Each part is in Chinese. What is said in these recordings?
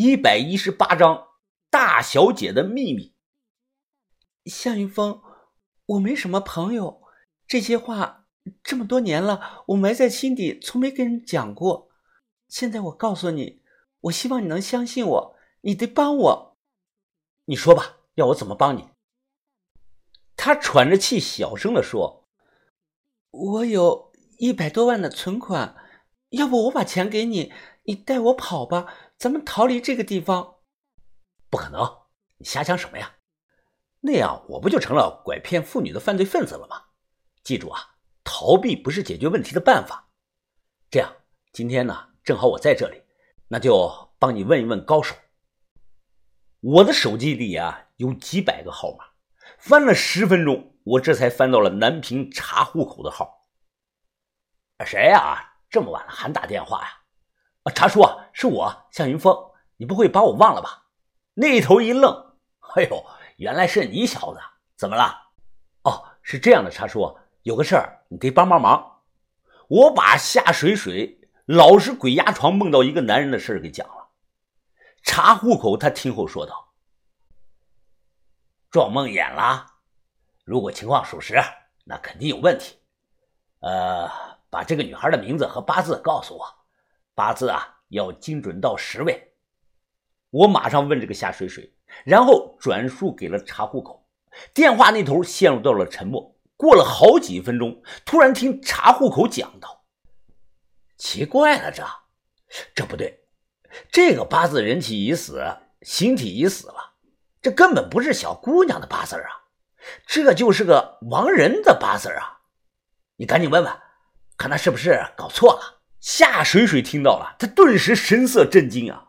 一百一十八章大小姐的秘密。向云峰，我没什么朋友，这些话这么多年了，我埋在心底，从没跟人讲过。现在我告诉你，我希望你能相信我，你得帮我。你说吧，要我怎么帮你？他喘着气，小声的说：“我有一百多万的存款，要不我把钱给你，你带我跑吧，咱们逃离这个地方。”不可能，你瞎想什么呀？那样我不就成了拐骗妇女的犯罪分子了吗？记住啊，逃避不是解决问题的办法。这样，今天呢，正好我在这里，那就帮你问一问高手。我的手机里啊，有几百个号码。翻了十分钟，我这才翻到了南平查户口的号。谁呀？这么晚了还打电话呀？查叔啊，是我向云峰，你不会把我忘了吧？那头一愣，哎呦，原来是你小子，怎么了？哦，是这样的，查叔，有个事儿你得帮帮忙。我把夏水水老是鬼压床梦到一个男人的事给讲了。查户口，他听后说道。撞梦魇了，如果情况属实，那肯定有问题。呃，把这个女孩的名字和八字告诉我，八字啊要精准到十位。我马上问这个夏水水，然后转述给了查户口。电话那头陷入到了沉默。过了好几分钟，突然听查户口讲道：“奇怪了，这这不对，这个八字人体已死，形体已死了。”这根本不是小姑娘的八字啊，这就是个亡人的八字啊！你赶紧问问，看他是不是搞错了。夏水水听到了，他顿时神色震惊啊！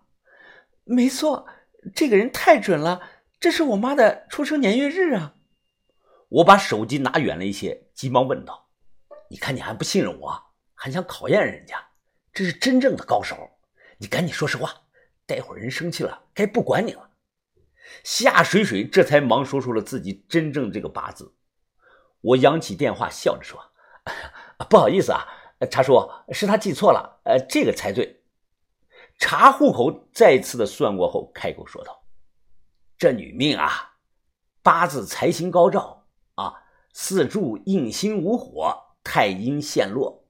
没错，这个人太准了，这是我妈的出生年月日啊！我把手机拿远了一些，急忙问道：“你看你还不信任我，还想考验人家？这是真正的高手，你赶紧说实话，待会儿人生气了，该不管你了。”夏水水这才忙说出了自己真正这个八字。我扬起电话，笑着说：“ 不好意思啊，查叔，是他记错了，呃，这个才对。”查户口再次的算过后，开口说道：“这女命啊，八字财星高照啊，四柱印星无火，太阴陷落。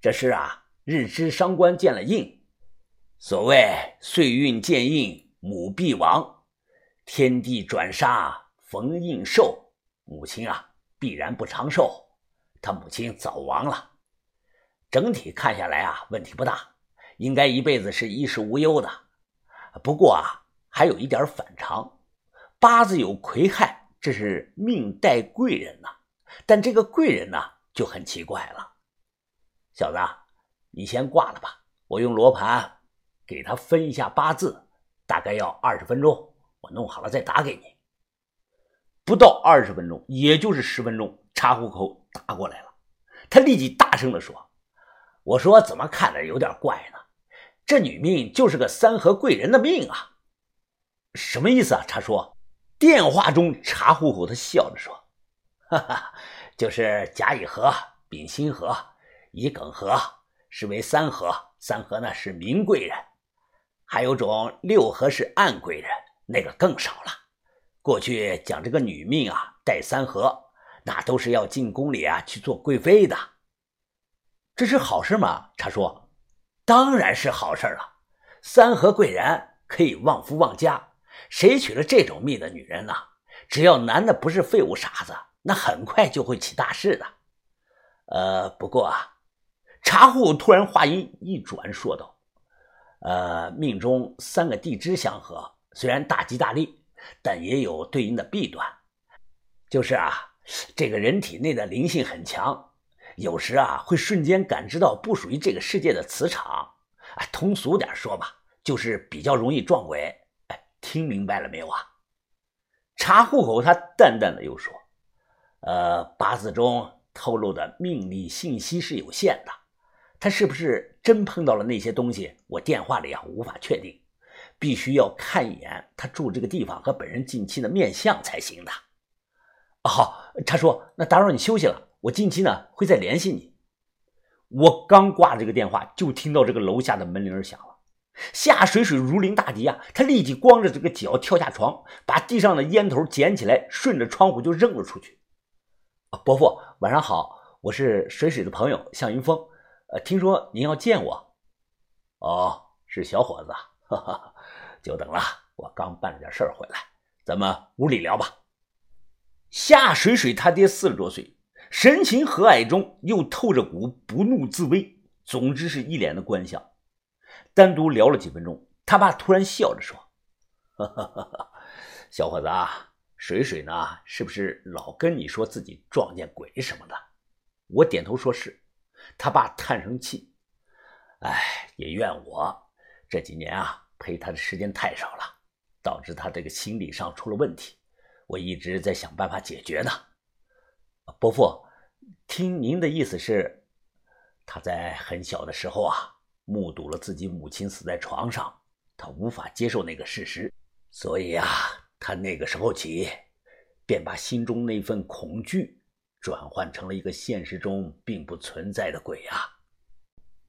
这是啊，日支伤官见了印，所谓岁运见印，母必亡。”天地转杀，逢印寿，母亲啊必然不长寿。他母亲早亡了，整体看下来啊问题不大，应该一辈子是衣食无忧的。不过啊还有一点反常，八字有癸亥，这是命带贵人呐。但这个贵人呢就很奇怪了。小子，你先挂了吧，我用罗盘给他分一下八字，大概要二十分钟。我弄好了再打给你。不到二十分钟，也就是十分钟，查户口打过来了。他立即大声地说：“我说怎么看着有点怪呢？这女命就是个三合贵人的命啊！什么意思啊？”查叔，电话中查户口他笑着说：“哈哈，就是甲乙合、丙辛合、乙庚合，是为三合。三合呢是明贵人，还有种六合是暗贵人。”那个更少了。过去讲这个女命啊，带三合，那都是要进宫里啊去做贵妃的。这是好事吗？查叔，当然是好事了。三合贵人可以旺夫旺家，谁娶了这种命的女人呢？只要男的不是废物傻子，那很快就会起大事的。呃，不过啊，茶户突然话音一转，说道：“呃，命中三个地支相合。”虽然大吉大利，但也有对应的弊端，就是啊，这个人体内的灵性很强，有时啊会瞬间感知到不属于这个世界的磁场。哎，通俗点说吧，就是比较容易撞鬼。哎，听明白了没有啊？查户口，他淡淡的又说：“呃，八字中透露的命理信息是有限的，他是不是真碰到了那些东西？我电话里啊无法确定。”必须要看一眼他住这个地方和本人近期的面相才行的。好，查叔，那打扰你休息了，我近期呢会再联系你。我刚挂了这个电话，就听到这个楼下的门铃响了。夏水水如临大敌啊！他立即光着这个脚跳下床，把地上的烟头捡起来，顺着窗户就扔了出去。伯父，晚上好，我是水水的朋友向云峰。呃，听说您要见我。哦，是小伙子，哈哈，久等了。我刚办了点事儿回来，咱们屋里聊吧。夏水水他爹四十多岁，神情和蔼中又透着股不怒自威，总之是一脸的官相。单独聊了几分钟，他爸突然笑着说：“哈哈哈哈小伙子啊，水水呢？是不是老跟你说自己撞见鬼什么的？”我点头说是。他爸叹声气：“哎，也怨我这几年啊陪他的时间太少了，导致他这个心理上出了问题。我一直在想办法解决呢。”伯父，听您的意思是，他在很小的时候啊。目睹了自己母亲死在床上，他无法接受那个事实，所以啊，他那个时候起，便把心中那份恐惧转换成了一个现实中并不存在的鬼啊。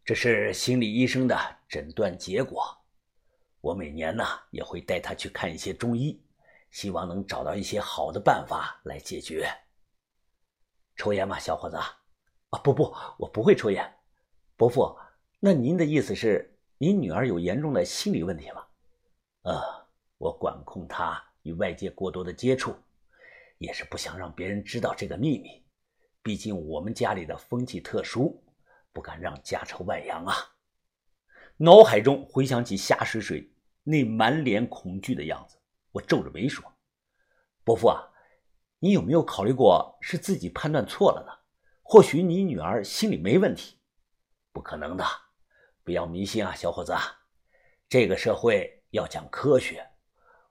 这是心理医生的诊断结果。我每年呢也会带他去看一些中医，希望能找到一些好的办法来解决。抽烟吗，小伙子？啊，不不，我不会抽烟，伯父。那您的意思是，您女儿有严重的心理问题吗？呃，我管控她与外界过多的接触，也是不想让别人知道这个秘密。毕竟我们家里的风气特殊，不敢让家丑外扬啊。脑海中回想起夏水水那满脸恐惧的样子，我皱着眉说：“伯父啊，你有没有考虑过是自己判断错了呢？或许你女儿心里没问题。”不可能的。不要迷信啊，小伙子！这个社会要讲科学。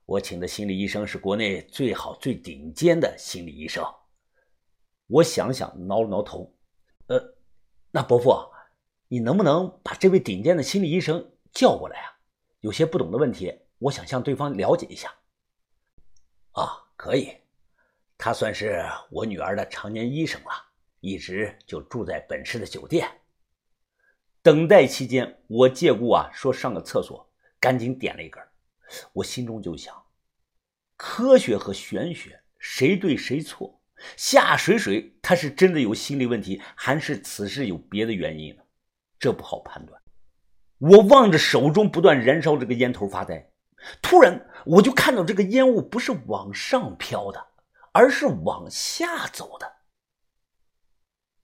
我请的心理医生是国内最好、最顶尖的心理医生。我想想，挠了挠头。呃，那伯父，你能不能把这位顶尖的心理医生叫过来啊？有些不懂的问题，我想向对方了解一下。啊，可以。他算是我女儿的常年医生了，一直就住在本市的酒店。等待期间，我借故啊说上个厕所，赶紧点了一根。我心中就想：科学和玄学，谁对谁错？夏水水他是真的有心理问题，还是此事有别的原因呢？这不好判断。我望着手中不断燃烧这个烟头发呆，突然我就看到这个烟雾不是往上飘的，而是往下走的。